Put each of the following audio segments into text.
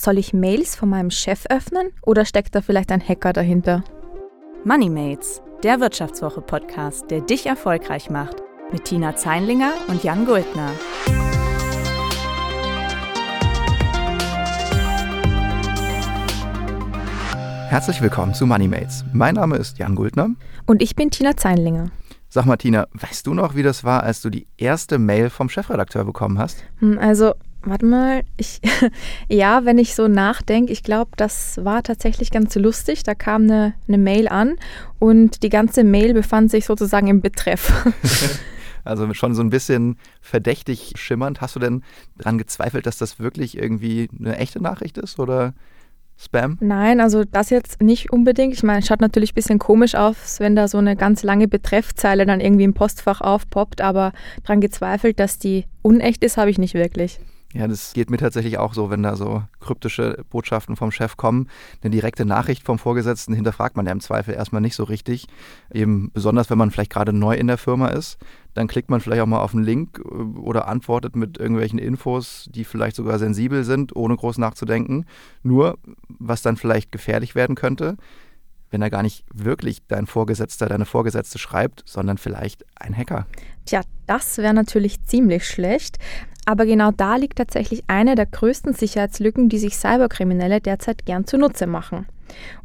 Soll ich Mails von meinem Chef öffnen oder steckt da vielleicht ein Hacker dahinter? MoneyMates, der Wirtschaftswoche-Podcast, der dich erfolgreich macht. Mit Tina Zeinlinger und Jan Guldner. Herzlich willkommen zu MoneyMates. Mein Name ist Jan Guldner. Und ich bin Tina Zeinlinger. Sag mal, Tina, weißt du noch, wie das war, als du die erste Mail vom Chefredakteur bekommen hast? Hm, also, warte mal, ich, ja, wenn ich so nachdenke, ich glaube, das war tatsächlich ganz lustig. Da kam eine, eine Mail an und die ganze Mail befand sich sozusagen im Betreff. also schon so ein bisschen verdächtig schimmernd. Hast du denn daran gezweifelt, dass das wirklich irgendwie eine echte Nachricht ist oder Spam? Nein, also das jetzt nicht unbedingt. Ich meine, es schaut natürlich ein bisschen komisch aus, wenn da so eine ganz lange Betreffzeile dann irgendwie im Postfach aufpoppt, aber daran gezweifelt, dass die unecht ist, habe ich nicht wirklich. Ja, das geht mir tatsächlich auch so, wenn da so kryptische Botschaften vom Chef kommen. Eine direkte Nachricht vom Vorgesetzten hinterfragt man ja im Zweifel erstmal nicht so richtig. Eben besonders, wenn man vielleicht gerade neu in der Firma ist. Dann klickt man vielleicht auch mal auf einen Link äh, oder antwortet mit irgendwelchen Infos, die vielleicht sogar sensibel sind, ohne groß nachzudenken. Nur, was dann vielleicht gefährlich werden könnte, wenn er gar nicht wirklich dein Vorgesetzter, deine Vorgesetzte schreibt, sondern vielleicht ein Hacker. Tja, das wäre natürlich ziemlich schlecht. Aber genau da liegt tatsächlich eine der größten Sicherheitslücken, die sich Cyberkriminelle derzeit gern zunutze machen.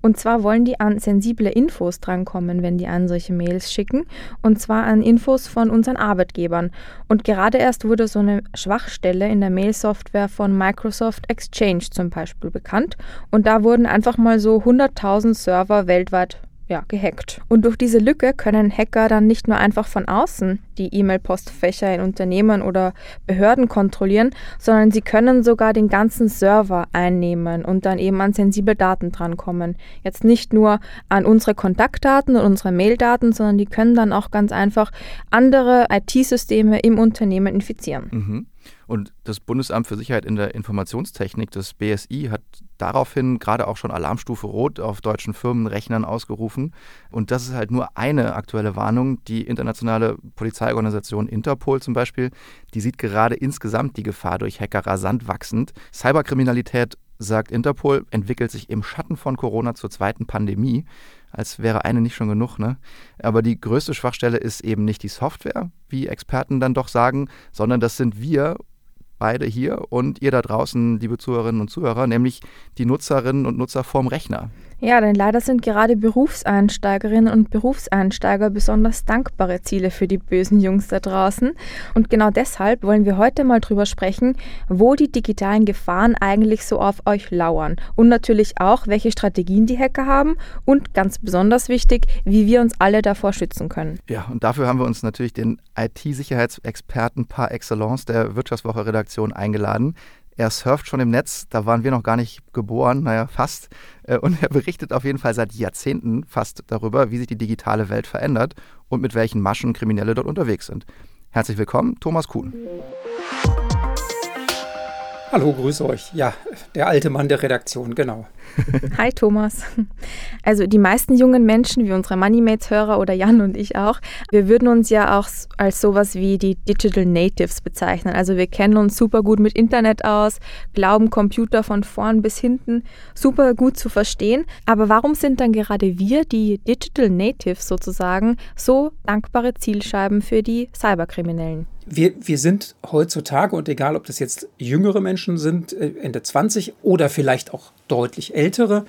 Und zwar wollen die an sensible Infos drankommen, wenn die an solche Mails schicken, und zwar an Infos von unseren Arbeitgebern. Und gerade erst wurde so eine Schwachstelle in der Mail-Software von Microsoft Exchange zum Beispiel bekannt. Und da wurden einfach mal so 100.000 Server weltweit ja, gehackt. Und durch diese Lücke können Hacker dann nicht nur einfach von außen die E-Mail-Postfächer in Unternehmen oder Behörden kontrollieren, sondern sie können sogar den ganzen Server einnehmen und dann eben an sensible Daten drankommen. Jetzt nicht nur an unsere Kontaktdaten und unsere Maildaten, sondern die können dann auch ganz einfach andere IT-Systeme im Unternehmen infizieren. Mhm. Und das Bundesamt für Sicherheit in der Informationstechnik, das BSI, hat daraufhin gerade auch schon Alarmstufe Rot auf deutschen Firmenrechnern ausgerufen. Und das ist halt nur eine aktuelle Warnung. Die internationale Polizeiorganisation Interpol zum Beispiel, die sieht gerade insgesamt die Gefahr durch Hacker rasant wachsend. Cyberkriminalität, sagt Interpol, entwickelt sich im Schatten von Corona zur zweiten Pandemie als wäre eine nicht schon genug. Ne? Aber die größte Schwachstelle ist eben nicht die Software, wie Experten dann doch sagen, sondern das sind wir beide hier und ihr da draußen, liebe Zuhörerinnen und Zuhörer, nämlich die Nutzerinnen und Nutzer vorm Rechner. Ja, denn leider sind gerade Berufseinsteigerinnen und Berufseinsteiger besonders dankbare Ziele für die bösen Jungs da draußen. Und genau deshalb wollen wir heute mal drüber sprechen, wo die digitalen Gefahren eigentlich so auf euch lauern. Und natürlich auch, welche Strategien die Hacker haben und ganz besonders wichtig, wie wir uns alle davor schützen können. Ja, und dafür haben wir uns natürlich den IT-Sicherheitsexperten par excellence der Wirtschaftswoche-Redaktion eingeladen. Er surft schon im Netz, da waren wir noch gar nicht geboren, naja, fast. Äh, und er berichtet auf jeden Fall seit Jahrzehnten fast darüber, wie sich die digitale Welt verändert und mit welchen Maschen Kriminelle dort unterwegs sind. Herzlich willkommen, Thomas Kuhn. Hallo, grüße euch. Ja, der alte Mann der Redaktion, genau. Hi Thomas. Also die meisten jungen Menschen, wie unsere Moneymates-Hörer oder Jan und ich auch, wir würden uns ja auch als sowas wie die Digital Natives bezeichnen. Also wir kennen uns super gut mit Internet aus, glauben Computer von vorn bis hinten super gut zu verstehen. Aber warum sind dann gerade wir, die Digital Natives sozusagen, so dankbare Zielscheiben für die Cyberkriminellen? Wir, wir sind heutzutage, und egal ob das jetzt jüngere Menschen sind, äh, Ende 20 oder vielleicht auch deutlich ältere,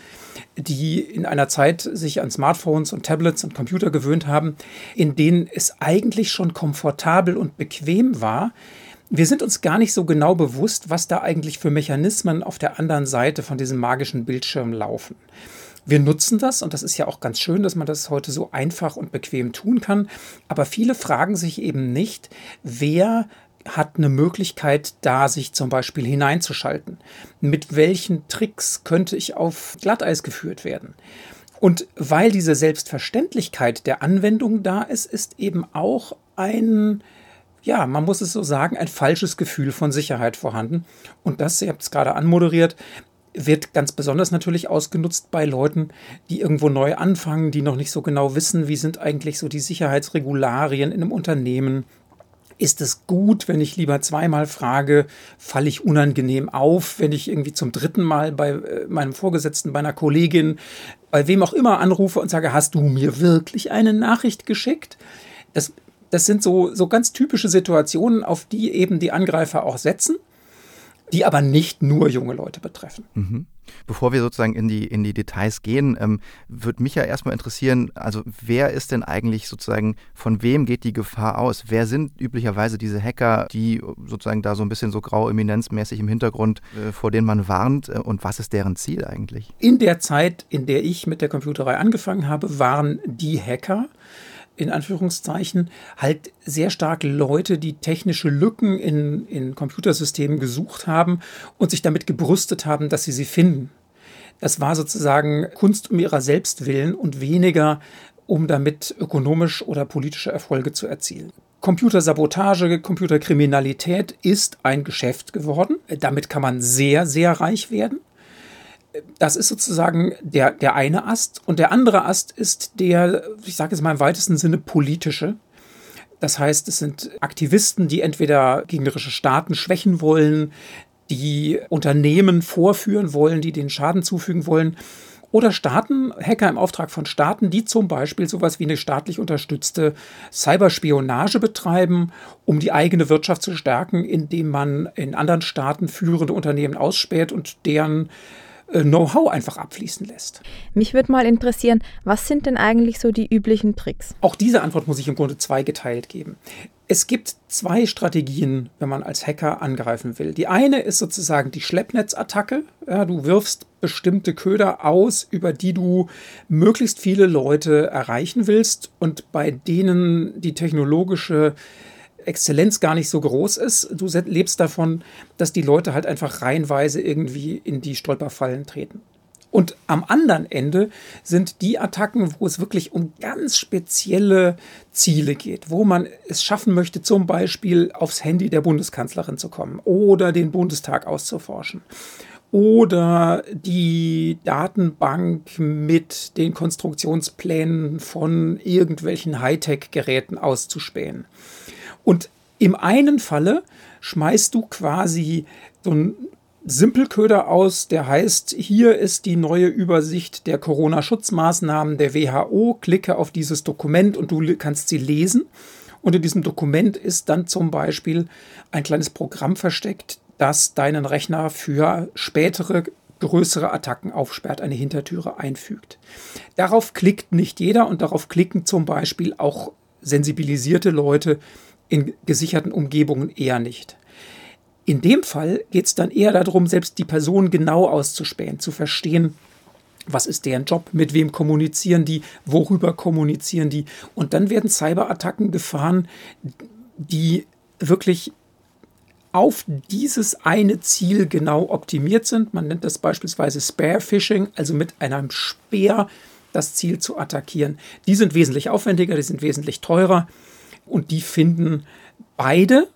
die in einer Zeit sich an Smartphones und Tablets und Computer gewöhnt haben, in denen es eigentlich schon komfortabel und bequem war, wir sind uns gar nicht so genau bewusst, was da eigentlich für Mechanismen auf der anderen Seite von diesem magischen Bildschirm laufen. Wir nutzen das und das ist ja auch ganz schön, dass man das heute so einfach und bequem tun kann. Aber viele fragen sich eben nicht, wer hat eine Möglichkeit, da sich zum Beispiel hineinzuschalten. Mit welchen Tricks könnte ich auf Glatteis geführt werden? Und weil diese Selbstverständlichkeit der Anwendung da ist, ist eben auch ein, ja, man muss es so sagen, ein falsches Gefühl von Sicherheit vorhanden. Und das, ihr habt es gerade anmoderiert, wird ganz besonders natürlich ausgenutzt bei Leuten, die irgendwo neu anfangen, die noch nicht so genau wissen, wie sind eigentlich so die Sicherheitsregularien in einem Unternehmen. Ist es gut, wenn ich lieber zweimal frage, falle ich unangenehm auf, wenn ich irgendwie zum dritten Mal bei äh, meinem Vorgesetzten, bei einer Kollegin, bei wem auch immer anrufe und sage, hast du mir wirklich eine Nachricht geschickt? Das, das sind so, so ganz typische Situationen, auf die eben die Angreifer auch setzen, die aber nicht nur junge Leute betreffen. Mhm. Bevor wir sozusagen in die, in die Details gehen, ähm, würde mich ja erstmal interessieren, also wer ist denn eigentlich sozusagen, von wem geht die Gefahr aus? Wer sind üblicherweise diese Hacker, die sozusagen da so ein bisschen so grau eminenzmäßig im Hintergrund, äh, vor denen man warnt äh, und was ist deren Ziel eigentlich? In der Zeit, in der ich mit der Computerei angefangen habe, waren die Hacker, in Anführungszeichen halt sehr stark Leute, die technische Lücken in, in Computersystemen gesucht haben und sich damit gebrüstet haben, dass sie sie finden. Das war sozusagen Kunst um ihrer selbst willen und weniger, um damit ökonomisch oder politische Erfolge zu erzielen. Computersabotage, Computerkriminalität ist ein Geschäft geworden. Damit kann man sehr, sehr reich werden das ist sozusagen der, der eine Ast. Und der andere Ast ist der, ich sage jetzt mal im weitesten Sinne, politische. Das heißt, es sind Aktivisten, die entweder gegnerische Staaten schwächen wollen, die Unternehmen vorführen wollen, die den Schaden zufügen wollen. Oder Staaten, Hacker im Auftrag von Staaten, die zum Beispiel sowas wie eine staatlich unterstützte Cyberspionage betreiben, um die eigene Wirtschaft zu stärken, indem man in anderen Staaten führende Unternehmen ausspäht und deren Know-how einfach abfließen lässt. Mich würde mal interessieren, was sind denn eigentlich so die üblichen Tricks? Auch diese Antwort muss ich im Grunde zweigeteilt geben. Es gibt zwei Strategien, wenn man als Hacker angreifen will. Die eine ist sozusagen die Schleppnetzattacke. Ja, du wirfst bestimmte Köder aus, über die du möglichst viele Leute erreichen willst und bei denen die technologische Exzellenz gar nicht so groß ist. Du lebst davon, dass die Leute halt einfach reihenweise irgendwie in die Stolperfallen treten. Und am anderen Ende sind die Attacken, wo es wirklich um ganz spezielle Ziele geht, wo man es schaffen möchte, zum Beispiel aufs Handy der Bundeskanzlerin zu kommen oder den Bundestag auszuforschen oder die Datenbank mit den Konstruktionsplänen von irgendwelchen Hightech-Geräten auszuspähen. Und im einen Falle schmeißt du quasi so einen Simpelköder aus, der heißt, hier ist die neue Übersicht der Corona-Schutzmaßnahmen der WHO, klicke auf dieses Dokument und du kannst sie lesen. Und in diesem Dokument ist dann zum Beispiel ein kleines Programm versteckt, das deinen Rechner für spätere größere Attacken aufsperrt, eine Hintertüre einfügt. Darauf klickt nicht jeder und darauf klicken zum Beispiel auch sensibilisierte Leute, in gesicherten Umgebungen eher nicht. In dem Fall geht es dann eher darum, selbst die Person genau auszuspähen, zu verstehen, was ist deren Job, mit wem kommunizieren die, worüber kommunizieren die. Und dann werden Cyberattacken gefahren, die wirklich auf dieses eine Ziel genau optimiert sind. Man nennt das beispielsweise Spare Phishing, also mit einem Speer das Ziel zu attackieren. Die sind wesentlich aufwendiger, die sind wesentlich teurer und die finden beide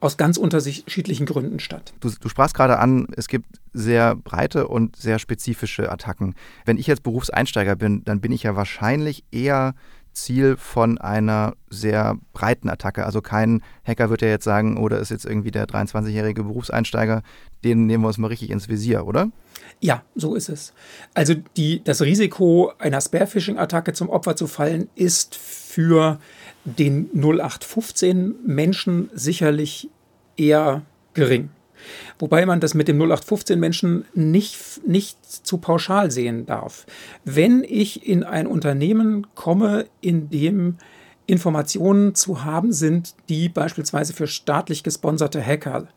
aus ganz unterschiedlichen Gründen statt. Du, du, sprachst gerade an, es gibt sehr breite und sehr spezifische Attacken. Wenn ich jetzt Berufseinsteiger bin, dann bin ich ja wahrscheinlich eher Ziel von einer sehr breiten Attacke. Also kein Hacker wird ja jetzt sagen, oder oh, ist jetzt irgendwie der 23-jährige Berufseinsteiger, den nehmen wir uns mal richtig ins Visier, oder? Ja, so ist es. Also die, das Risiko einer Spearphishing-Attacke zum Opfer zu fallen, ist für den 0815 Menschen sicherlich eher gering. Wobei man das mit dem 0815 Menschen nicht, nicht zu pauschal sehen darf. Wenn ich in ein Unternehmen komme, in dem Informationen zu haben sind, die beispielsweise für staatlich gesponserte Hacker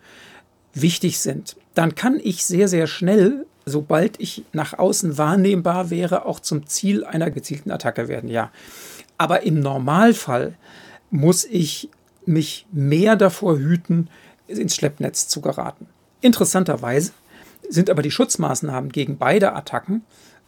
wichtig sind, dann kann ich sehr, sehr schnell, sobald ich nach außen wahrnehmbar wäre, auch zum Ziel einer gezielten Attacke werden. Ja, aber im Normalfall muss ich mich mehr davor hüten, ins Schleppnetz zu geraten. Interessanterweise sind aber die Schutzmaßnahmen gegen beide Attacken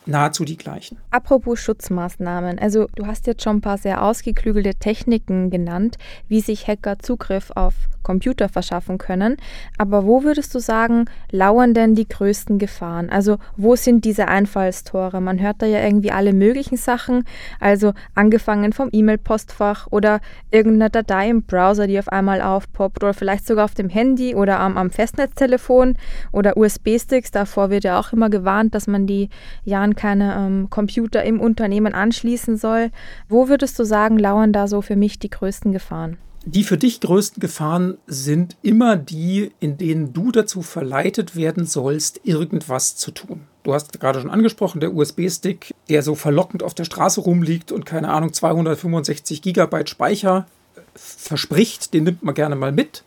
nahezu die gleichen. Apropos Schutzmaßnahmen, also du hast jetzt schon ein paar sehr ausgeklügelte Techniken genannt, wie sich Hacker Zugriff auf Computer verschaffen können. Aber wo würdest du sagen, lauern denn die größten Gefahren? Also wo sind diese Einfallstore? Man hört da ja irgendwie alle möglichen Sachen, also angefangen vom E-Mail-Postfach oder irgendeine Datei im Browser, die auf einmal aufpoppt oder vielleicht sogar auf dem Handy oder am, am Festnetztelefon oder USB-Sticks. Davor wird ja auch immer gewarnt, dass man die ja an keine ähm, Computer im Unternehmen anschließen soll. Wo würdest du sagen, lauern da so für mich die größten Gefahren? Die für dich größten Gefahren sind immer die, in denen du dazu verleitet werden sollst, irgendwas zu tun. Du hast gerade schon angesprochen, der USB-Stick, der so verlockend auf der Straße rumliegt und keine Ahnung 265 Gigabyte Speicher äh, verspricht, den nimmt man gerne mal mit,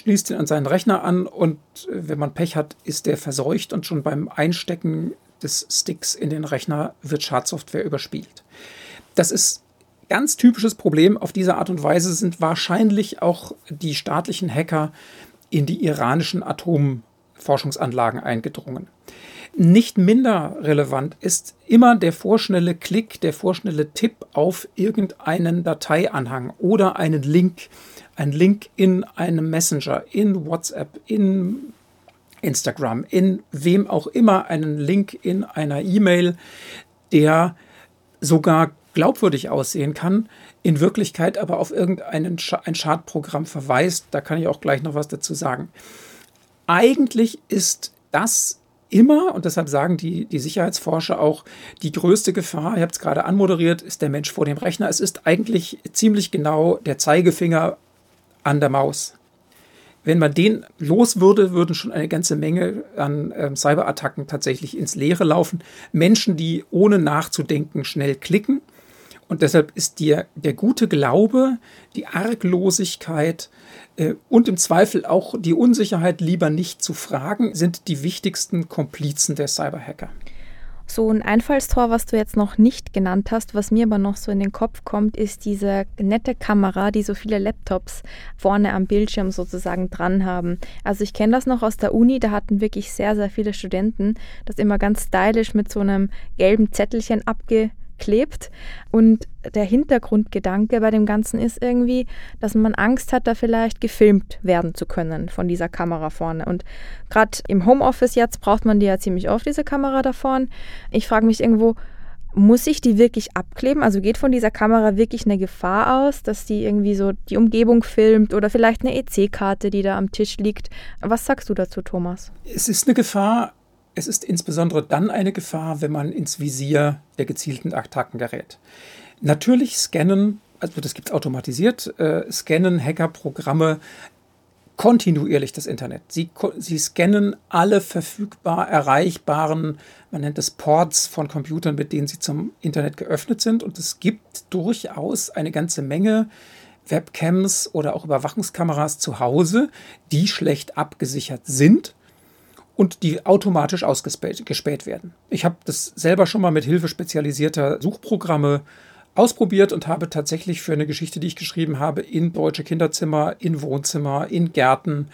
schließt ihn an seinen Rechner an und äh, wenn man Pech hat, ist der verseucht und schon beim Einstecken des Sticks in den Rechner wird Schadsoftware überspielt. Das ist ganz typisches Problem auf diese Art und Weise sind wahrscheinlich auch die staatlichen Hacker in die iranischen Atomforschungsanlagen eingedrungen. Nicht minder relevant ist immer der vorschnelle Klick, der vorschnelle Tipp auf irgendeinen Dateianhang oder einen Link, ein Link in einem Messenger, in WhatsApp, in Instagram, in wem auch immer, einen Link in einer E-Mail, der sogar glaubwürdig aussehen kann, in Wirklichkeit aber auf irgendein ein Schadprogramm verweist. Da kann ich auch gleich noch was dazu sagen. Eigentlich ist das immer, und deshalb sagen die, die Sicherheitsforscher auch, die größte Gefahr, ihr habt es gerade anmoderiert, ist der Mensch vor dem Rechner. Es ist eigentlich ziemlich genau der Zeigefinger an der Maus. Wenn man den los würde, würden schon eine ganze Menge an äh, Cyberattacken tatsächlich ins Leere laufen. Menschen, die ohne nachzudenken schnell klicken und deshalb ist dir der gute Glaube, die Arglosigkeit äh, und im Zweifel auch die Unsicherheit, lieber nicht zu fragen, sind die wichtigsten Komplizen der Cyberhacker. So ein Einfallstor, was du jetzt noch nicht genannt hast, was mir aber noch so in den Kopf kommt, ist diese nette Kamera, die so viele Laptops vorne am Bildschirm sozusagen dran haben. Also ich kenne das noch aus der Uni, da hatten wirklich sehr, sehr viele Studenten das immer ganz stylisch mit so einem gelben Zettelchen abge klebt. Und der Hintergrundgedanke bei dem Ganzen ist irgendwie, dass man Angst hat, da vielleicht gefilmt werden zu können von dieser Kamera vorne. Und gerade im Homeoffice jetzt braucht man die ja ziemlich oft, diese Kamera da vorne. Ich frage mich irgendwo, muss ich die wirklich abkleben? Also geht von dieser Kamera wirklich eine Gefahr aus, dass die irgendwie so die Umgebung filmt oder vielleicht eine EC-Karte, die da am Tisch liegt? Was sagst du dazu, Thomas? Es ist eine Gefahr, es ist insbesondere dann eine Gefahr, wenn man ins Visier der gezielten Attacken gerät. Natürlich scannen, also das gibt es automatisiert, äh, scannen Hackerprogramme kontinuierlich das Internet. Sie, sie scannen alle verfügbar erreichbaren, man nennt es Ports von Computern, mit denen sie zum Internet geöffnet sind. Und es gibt durchaus eine ganze Menge Webcams oder auch Überwachungskameras zu Hause, die schlecht abgesichert sind und die automatisch ausgespäht werden. Ich habe das selber schon mal mit Hilfe spezialisierter Suchprogramme ausprobiert und habe tatsächlich für eine Geschichte, die ich geschrieben habe, in deutsche Kinderzimmer, in Wohnzimmer, in Gärten,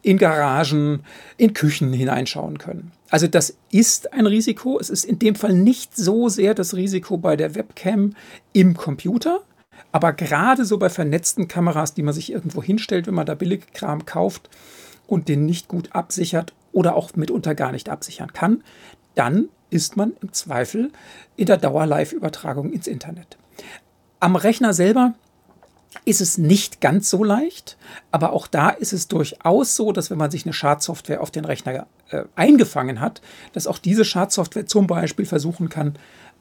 in Garagen, in Küchen hineinschauen können. Also das ist ein Risiko. Es ist in dem Fall nicht so sehr das Risiko bei der Webcam im Computer, aber gerade so bei vernetzten Kameras, die man sich irgendwo hinstellt, wenn man da Billigkram kauft und den nicht gut absichert oder auch mitunter gar nicht absichern kann, dann ist man im Zweifel in der Dauer-Live-Übertragung ins Internet. Am Rechner selber ist es nicht ganz so leicht, aber auch da ist es durchaus so, dass wenn man sich eine Schadsoftware auf den Rechner äh, eingefangen hat, dass auch diese Schadsoftware zum Beispiel versuchen kann,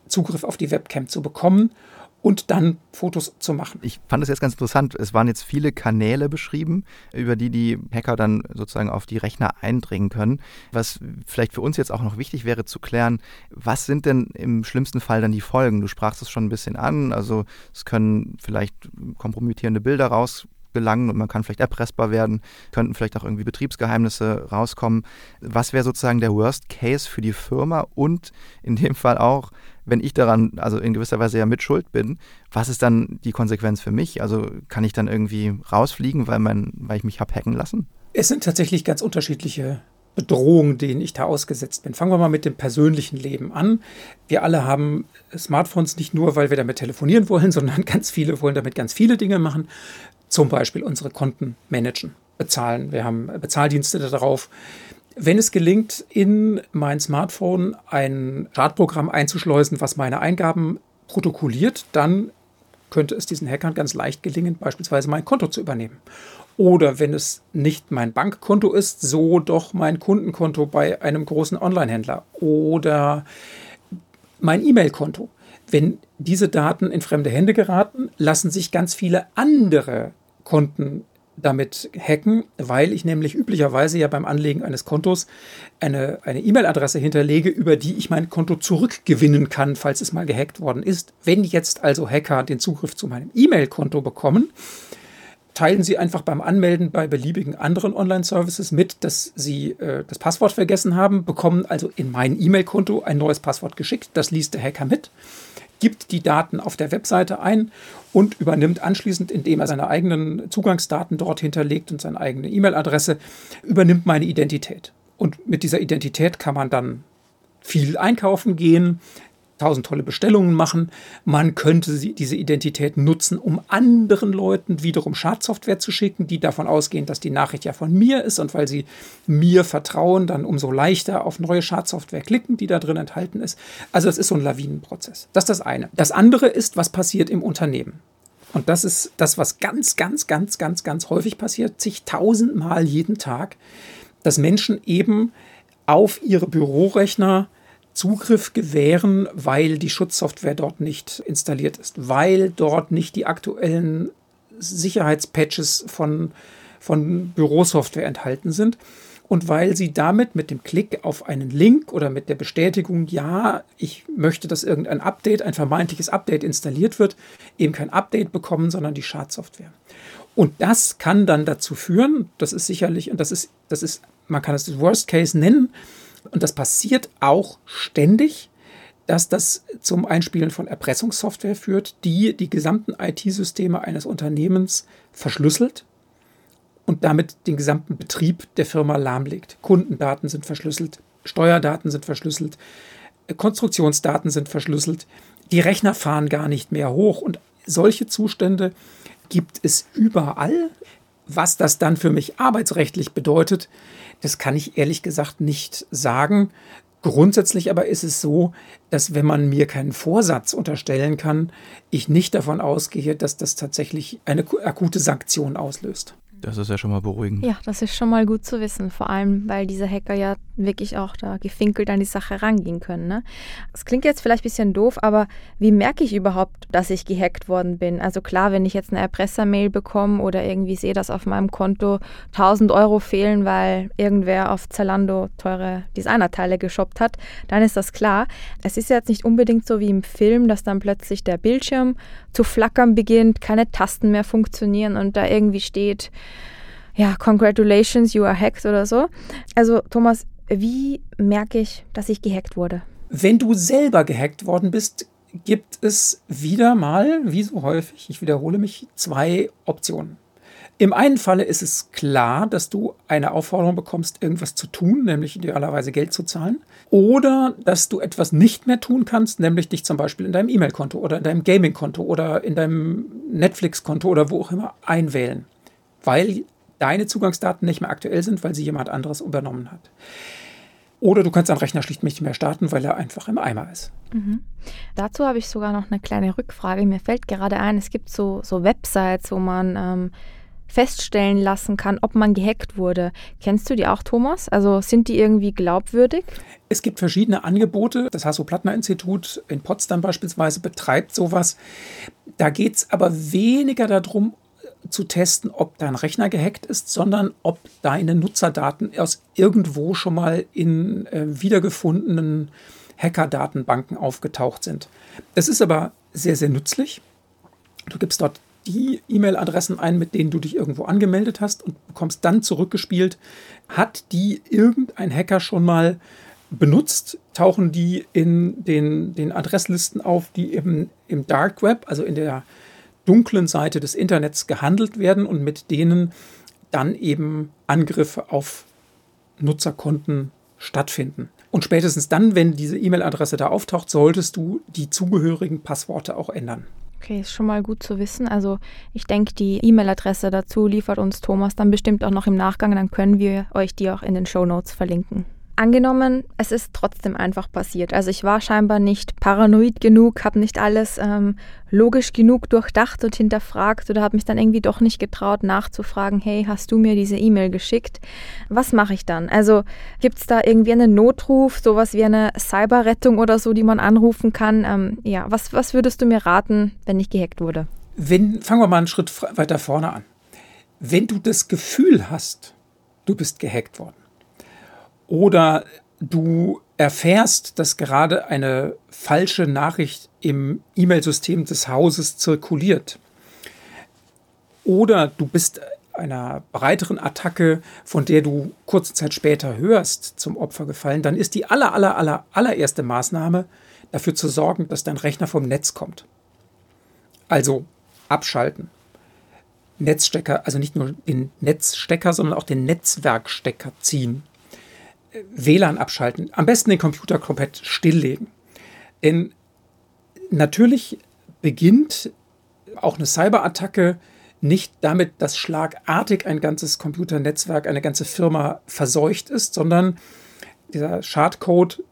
Zugriff auf die Webcam zu bekommen und dann Fotos zu machen. Ich fand es jetzt ganz interessant. Es waren jetzt viele Kanäle beschrieben, über die die Hacker dann sozusagen auf die Rechner eindringen können. Was vielleicht für uns jetzt auch noch wichtig wäre zu klären, was sind denn im schlimmsten Fall dann die Folgen? Du sprachst es schon ein bisschen an. Also es können vielleicht kompromittierende Bilder raus gelangen und man kann vielleicht erpressbar werden, könnten vielleicht auch irgendwie Betriebsgeheimnisse rauskommen. Was wäre sozusagen der Worst Case für die Firma und in dem Fall auch, wenn ich daran, also in gewisser Weise ja mit Schuld bin, was ist dann die Konsequenz für mich? Also kann ich dann irgendwie rausfliegen, weil, mein, weil ich mich habe hacken lassen? Es sind tatsächlich ganz unterschiedliche Bedrohungen, denen ich da ausgesetzt bin. Fangen wir mal mit dem persönlichen Leben an. Wir alle haben Smartphones nicht nur, weil wir damit telefonieren wollen, sondern ganz viele wollen damit ganz viele Dinge machen. Zum Beispiel unsere Konten managen. bezahlen. Wir haben Bezahldienste darauf. Wenn es gelingt, in mein Smartphone ein Schadprogramm einzuschleusen, was meine Eingaben protokolliert, dann könnte es diesen Hackern ganz leicht gelingen, beispielsweise mein Konto zu übernehmen. Oder wenn es nicht mein Bankkonto ist, so doch mein Kundenkonto bei einem großen Onlinehändler oder mein E-Mail-Konto. Wenn diese Daten in fremde Hände geraten, lassen sich ganz viele andere Konten damit hacken, weil ich nämlich üblicherweise ja beim Anlegen eines Kontos eine E-Mail-Adresse hinterlege, über die ich mein Konto zurückgewinnen kann, falls es mal gehackt worden ist. Wenn jetzt also Hacker den Zugriff zu meinem E-Mail-Konto bekommen, teilen Sie einfach beim Anmelden bei beliebigen anderen Online-Services mit, dass Sie äh, das Passwort vergessen haben, bekommen also in mein E-Mail-Konto ein neues Passwort geschickt. Das liest der Hacker mit, gibt die Daten auf der Webseite ein und übernimmt anschließend, indem er seine eigenen Zugangsdaten dort hinterlegt und seine eigene E-Mail-Adresse, übernimmt meine Identität. Und mit dieser Identität kann man dann viel einkaufen gehen, tausend tolle Bestellungen machen. Man könnte diese Identität nutzen, um anderen Leuten wiederum Schadsoftware zu schicken, die davon ausgehen, dass die Nachricht ja von mir ist und weil sie mir vertrauen, dann umso leichter auf neue Schadsoftware klicken, die da drin enthalten ist. Also es ist so ein Lawinenprozess. Das ist das eine. Das andere ist, was passiert im Unternehmen. Und das ist das, was ganz, ganz, ganz, ganz, ganz häufig passiert, zigtausendmal jeden Tag, dass Menschen eben auf ihre Bürorechner Zugriff gewähren, weil die Schutzsoftware dort nicht installiert ist, weil dort nicht die aktuellen Sicherheitspatches von, von Bürosoftware enthalten sind und weil sie damit mit dem Klick auf einen Link oder mit der Bestätigung, ja, ich möchte, dass irgendein Update, ein vermeintliches Update installiert wird, eben kein Update bekommen, sondern die Schadsoftware. Und das kann dann dazu führen, das ist sicherlich, und das ist, das ist, man kann es das Worst Case nennen, und das passiert auch ständig, dass das zum Einspielen von Erpressungssoftware führt, die die gesamten IT-Systeme eines Unternehmens verschlüsselt und damit den gesamten Betrieb der Firma lahmlegt. Kundendaten sind verschlüsselt, Steuerdaten sind verschlüsselt, Konstruktionsdaten sind verschlüsselt, die Rechner fahren gar nicht mehr hoch und solche Zustände gibt es überall. Was das dann für mich arbeitsrechtlich bedeutet, das kann ich ehrlich gesagt nicht sagen. Grundsätzlich aber ist es so, dass wenn man mir keinen Vorsatz unterstellen kann, ich nicht davon ausgehe, dass das tatsächlich eine akute Sanktion auslöst. Das ist ja schon mal beruhigend. Ja, das ist schon mal gut zu wissen. Vor allem, weil diese Hacker ja wirklich auch da gefinkelt an die Sache rangehen können. Ne? Das klingt jetzt vielleicht ein bisschen doof, aber wie merke ich überhaupt, dass ich gehackt worden bin? Also klar, wenn ich jetzt eine Erpressermail bekomme oder irgendwie sehe, dass auf meinem Konto 1000 Euro fehlen, weil irgendwer auf Zalando teure Designerteile geshoppt hat, dann ist das klar. Es ist jetzt nicht unbedingt so wie im Film, dass dann plötzlich der Bildschirm zu flackern beginnt, keine Tasten mehr funktionieren und da irgendwie steht, ja, congratulations, you are hacked oder so. Also Thomas, wie merke ich, dass ich gehackt wurde? Wenn du selber gehackt worden bist, gibt es wieder mal, wie so häufig, ich wiederhole mich, zwei Optionen. Im einen Falle ist es klar, dass du eine Aufforderung bekommst, irgendwas zu tun, nämlich idealerweise Geld zu zahlen. Oder dass du etwas nicht mehr tun kannst, nämlich dich zum Beispiel in deinem E-Mail-Konto oder in deinem Gaming-Konto oder in deinem Netflix-Konto oder wo auch immer einwählen. Weil deine Zugangsdaten nicht mehr aktuell sind, weil sie jemand anderes übernommen hat. Oder du kannst deinen Rechner schlicht nicht mehr starten, weil er einfach im Eimer ist. Mhm. Dazu habe ich sogar noch eine kleine Rückfrage. Mir fällt gerade ein, es gibt so, so Websites, wo man ähm, feststellen lassen kann, ob man gehackt wurde. Kennst du die auch, Thomas? Also sind die irgendwie glaubwürdig? Es gibt verschiedene Angebote. Das Hasso-Plattner-Institut in Potsdam beispielsweise betreibt sowas. Da geht es aber weniger darum, zu testen, ob dein Rechner gehackt ist, sondern ob deine Nutzerdaten aus irgendwo schon mal in äh, wiedergefundenen Hacker-Datenbanken aufgetaucht sind. Es ist aber sehr, sehr nützlich. Du gibst dort die E-Mail-Adressen ein, mit denen du dich irgendwo angemeldet hast und bekommst dann zurückgespielt, hat die irgendein Hacker schon mal benutzt, tauchen die in den, den Adresslisten auf, die eben im Dark Web, also in der dunklen Seite des Internets gehandelt werden und mit denen dann eben Angriffe auf Nutzerkonten stattfinden. Und spätestens dann, wenn diese E-Mail-Adresse da auftaucht, solltest du die zugehörigen Passworte auch ändern. Okay, ist schon mal gut zu wissen. Also ich denke, die E-Mail-Adresse dazu liefert uns Thomas dann bestimmt auch noch im Nachgang. Dann können wir euch die auch in den Show Notes verlinken. Angenommen, es ist trotzdem einfach passiert. Also ich war scheinbar nicht paranoid genug, habe nicht alles ähm, logisch genug durchdacht und hinterfragt oder habe mich dann irgendwie doch nicht getraut nachzufragen, hey, hast du mir diese E-Mail geschickt? Was mache ich dann? Also gibt es da irgendwie einen Notruf, sowas wie eine Cyberrettung oder so, die man anrufen kann? Ähm, ja, was, was würdest du mir raten, wenn ich gehackt wurde? Wenn, fangen wir mal einen Schritt weiter vorne an. Wenn du das Gefühl hast, du bist gehackt worden, oder du erfährst, dass gerade eine falsche Nachricht im E-Mail-System des Hauses zirkuliert. Oder du bist einer breiteren Attacke, von der du kurze Zeit später hörst, zum Opfer gefallen, dann ist die aller, aller, aller, allererste Maßnahme, dafür zu sorgen, dass dein Rechner vom Netz kommt. Also abschalten. Netzstecker, also nicht nur den Netzstecker, sondern auch den Netzwerkstecker ziehen. WLAN abschalten. Am besten den Computer komplett stilllegen. Denn natürlich beginnt auch eine Cyberattacke nicht damit, dass schlagartig ein ganzes Computernetzwerk, eine ganze Firma verseucht ist, sondern dieser Schadcode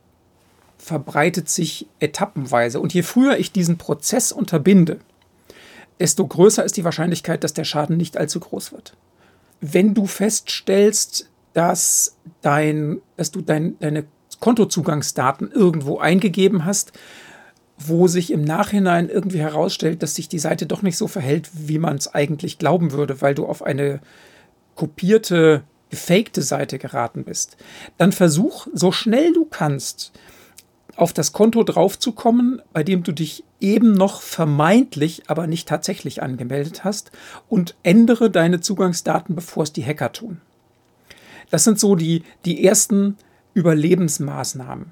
verbreitet sich etappenweise. Und je früher ich diesen Prozess unterbinde, desto größer ist die Wahrscheinlichkeit, dass der Schaden nicht allzu groß wird. Wenn du feststellst, dass, dein, dass du dein, deine Kontozugangsdaten irgendwo eingegeben hast, wo sich im Nachhinein irgendwie herausstellt, dass sich die Seite doch nicht so verhält, wie man es eigentlich glauben würde, weil du auf eine kopierte, gefakte Seite geraten bist, dann versuch so schnell du kannst, auf das Konto draufzukommen, bei dem du dich eben noch vermeintlich, aber nicht tatsächlich angemeldet hast und ändere deine Zugangsdaten, bevor es die Hacker tun. Das sind so die, die ersten Überlebensmaßnahmen.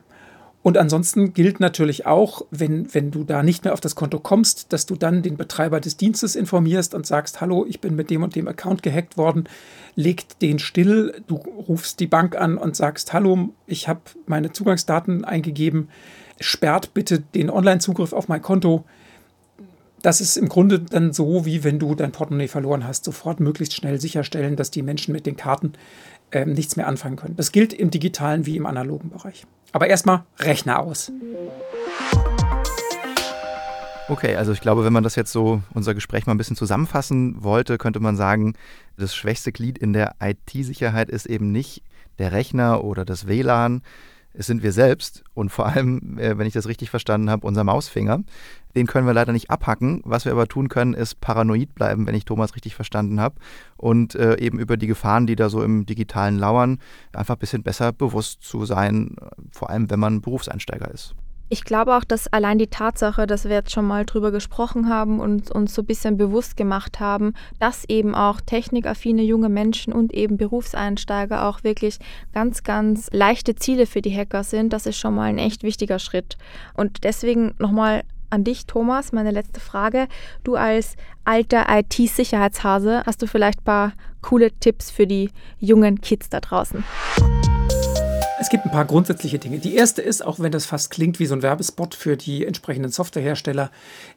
Und ansonsten gilt natürlich auch, wenn, wenn du da nicht mehr auf das Konto kommst, dass du dann den Betreiber des Dienstes informierst und sagst, hallo, ich bin mit dem und dem Account gehackt worden, legt den still, du rufst die Bank an und sagst, hallo, ich habe meine Zugangsdaten eingegeben, sperrt bitte den Online-Zugriff auf mein Konto. Das ist im Grunde dann so, wie wenn du dein Portemonnaie verloren hast, sofort möglichst schnell sicherstellen, dass die Menschen mit den Karten äh, nichts mehr anfangen können. Das gilt im digitalen wie im analogen Bereich. Aber erstmal Rechner aus. Okay, also ich glaube, wenn man das jetzt so, unser Gespräch mal ein bisschen zusammenfassen wollte, könnte man sagen, das schwächste Glied in der IT-Sicherheit ist eben nicht der Rechner oder das WLAN, es sind wir selbst und vor allem, äh, wenn ich das richtig verstanden habe, unser Mausfinger. Den können wir leider nicht abhacken. Was wir aber tun können, ist paranoid bleiben, wenn ich Thomas richtig verstanden habe. Und äh, eben über die Gefahren, die da so im digitalen lauern, einfach ein bisschen besser bewusst zu sein, vor allem wenn man Berufseinsteiger ist. Ich glaube auch, dass allein die Tatsache, dass wir jetzt schon mal drüber gesprochen haben und uns so ein bisschen bewusst gemacht haben, dass eben auch technikaffine junge Menschen und eben Berufseinsteiger auch wirklich ganz, ganz leichte Ziele für die Hacker sind, das ist schon mal ein echt wichtiger Schritt. Und deswegen nochmal an dich, Thomas, meine letzte Frage. Du als alter IT-Sicherheitshase, hast du vielleicht ein paar coole Tipps für die jungen Kids da draußen? Es gibt ein paar grundsätzliche Dinge. Die erste ist, auch wenn das fast klingt wie so ein Werbespot für die entsprechenden Softwarehersteller,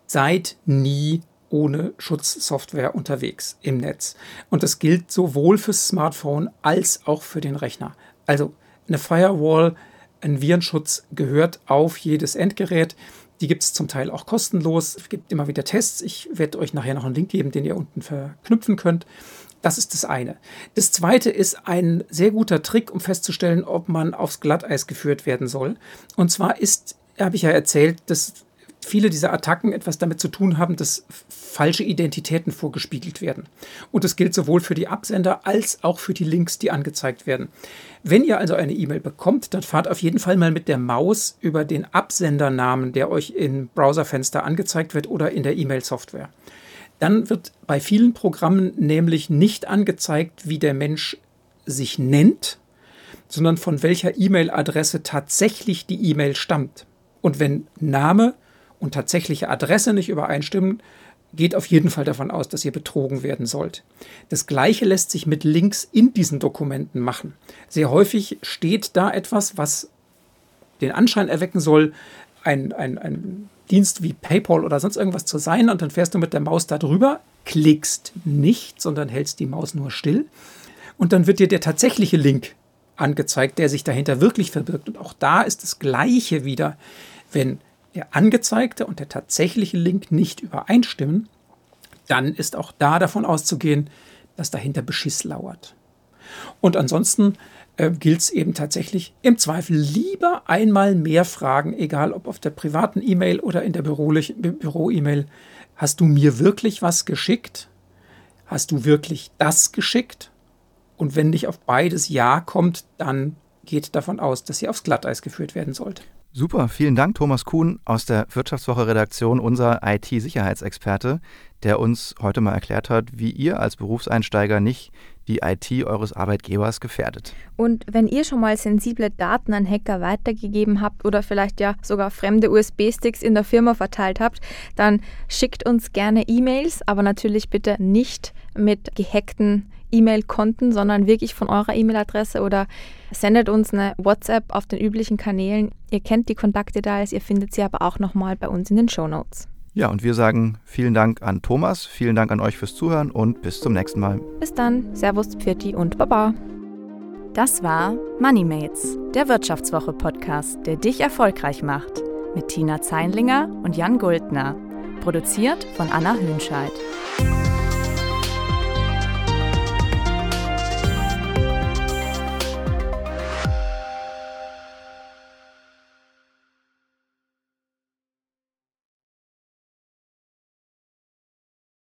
seid nie ohne Schutzsoftware unterwegs im Netz. Und das gilt sowohl fürs Smartphone als auch für den Rechner. Also eine Firewall, ein Virenschutz gehört auf jedes Endgerät. Die gibt es zum Teil auch kostenlos. Es gibt immer wieder Tests. Ich werde euch nachher noch einen Link geben, den ihr unten verknüpfen könnt. Das ist das eine. Das zweite ist ein sehr guter Trick, um festzustellen, ob man aufs Glatteis geführt werden soll. Und zwar ist, habe ich ja erzählt, dass viele dieser Attacken etwas damit zu tun haben, dass falsche Identitäten vorgespiegelt werden. Und das gilt sowohl für die Absender als auch für die Links, die angezeigt werden. Wenn ihr also eine E-Mail bekommt, dann fahrt auf jeden Fall mal mit der Maus über den Absendernamen, der euch im Browserfenster angezeigt wird oder in der E-Mail-Software. Dann wird bei vielen Programmen nämlich nicht angezeigt, wie der Mensch sich nennt, sondern von welcher E-Mail-Adresse tatsächlich die E-Mail stammt. Und wenn Name und tatsächliche Adresse nicht übereinstimmen, geht auf jeden Fall davon aus, dass ihr betrogen werden sollt. Das gleiche lässt sich mit Links in diesen Dokumenten machen. Sehr häufig steht da etwas, was den Anschein erwecken soll, ein, ein, ein Dienst wie PayPal oder sonst irgendwas zu sein und dann fährst du mit der Maus da drüber, klickst nicht, sondern hältst die Maus nur still und dann wird dir der tatsächliche Link angezeigt, der sich dahinter wirklich verbirgt. Und auch da ist das Gleiche wieder, wenn der angezeigte und der tatsächliche Link nicht übereinstimmen, dann ist auch da davon auszugehen, dass dahinter Beschiss lauert. Und ansonsten äh, gilt es eben tatsächlich im Zweifel lieber einmal mehr fragen, egal ob auf der privaten E-Mail oder in der Büro-E-Mail. Hast du mir wirklich was geschickt? Hast du wirklich das geschickt? Und wenn nicht auf beides Ja kommt, dann geht davon aus, dass sie aufs Glatteis geführt werden sollte. Super, vielen Dank, Thomas Kuhn aus der Wirtschaftswoche-Redaktion, unser IT-Sicherheitsexperte, der uns heute mal erklärt hat, wie ihr als Berufseinsteiger nicht die IT eures Arbeitgebers gefährdet. Und wenn ihr schon mal sensible Daten an Hacker weitergegeben habt oder vielleicht ja sogar fremde USB-Sticks in der Firma verteilt habt, dann schickt uns gerne E-Mails, aber natürlich bitte nicht mit gehackten E-Mail-Konten, sondern wirklich von eurer E-Mail-Adresse oder sendet uns eine WhatsApp auf den üblichen Kanälen. Ihr kennt die Kontaktdetails, ihr findet sie aber auch nochmal bei uns in den Show Notes. Ja, und wir sagen vielen Dank an Thomas, vielen Dank an euch fürs Zuhören und bis zum nächsten Mal. Bis dann, Servus, Pfirti und Baba. Das war MoneyMates, der Wirtschaftswoche-Podcast, der dich erfolgreich macht. Mit Tina Zeinlinger und Jan Guldner. Produziert von Anna Hönscheid.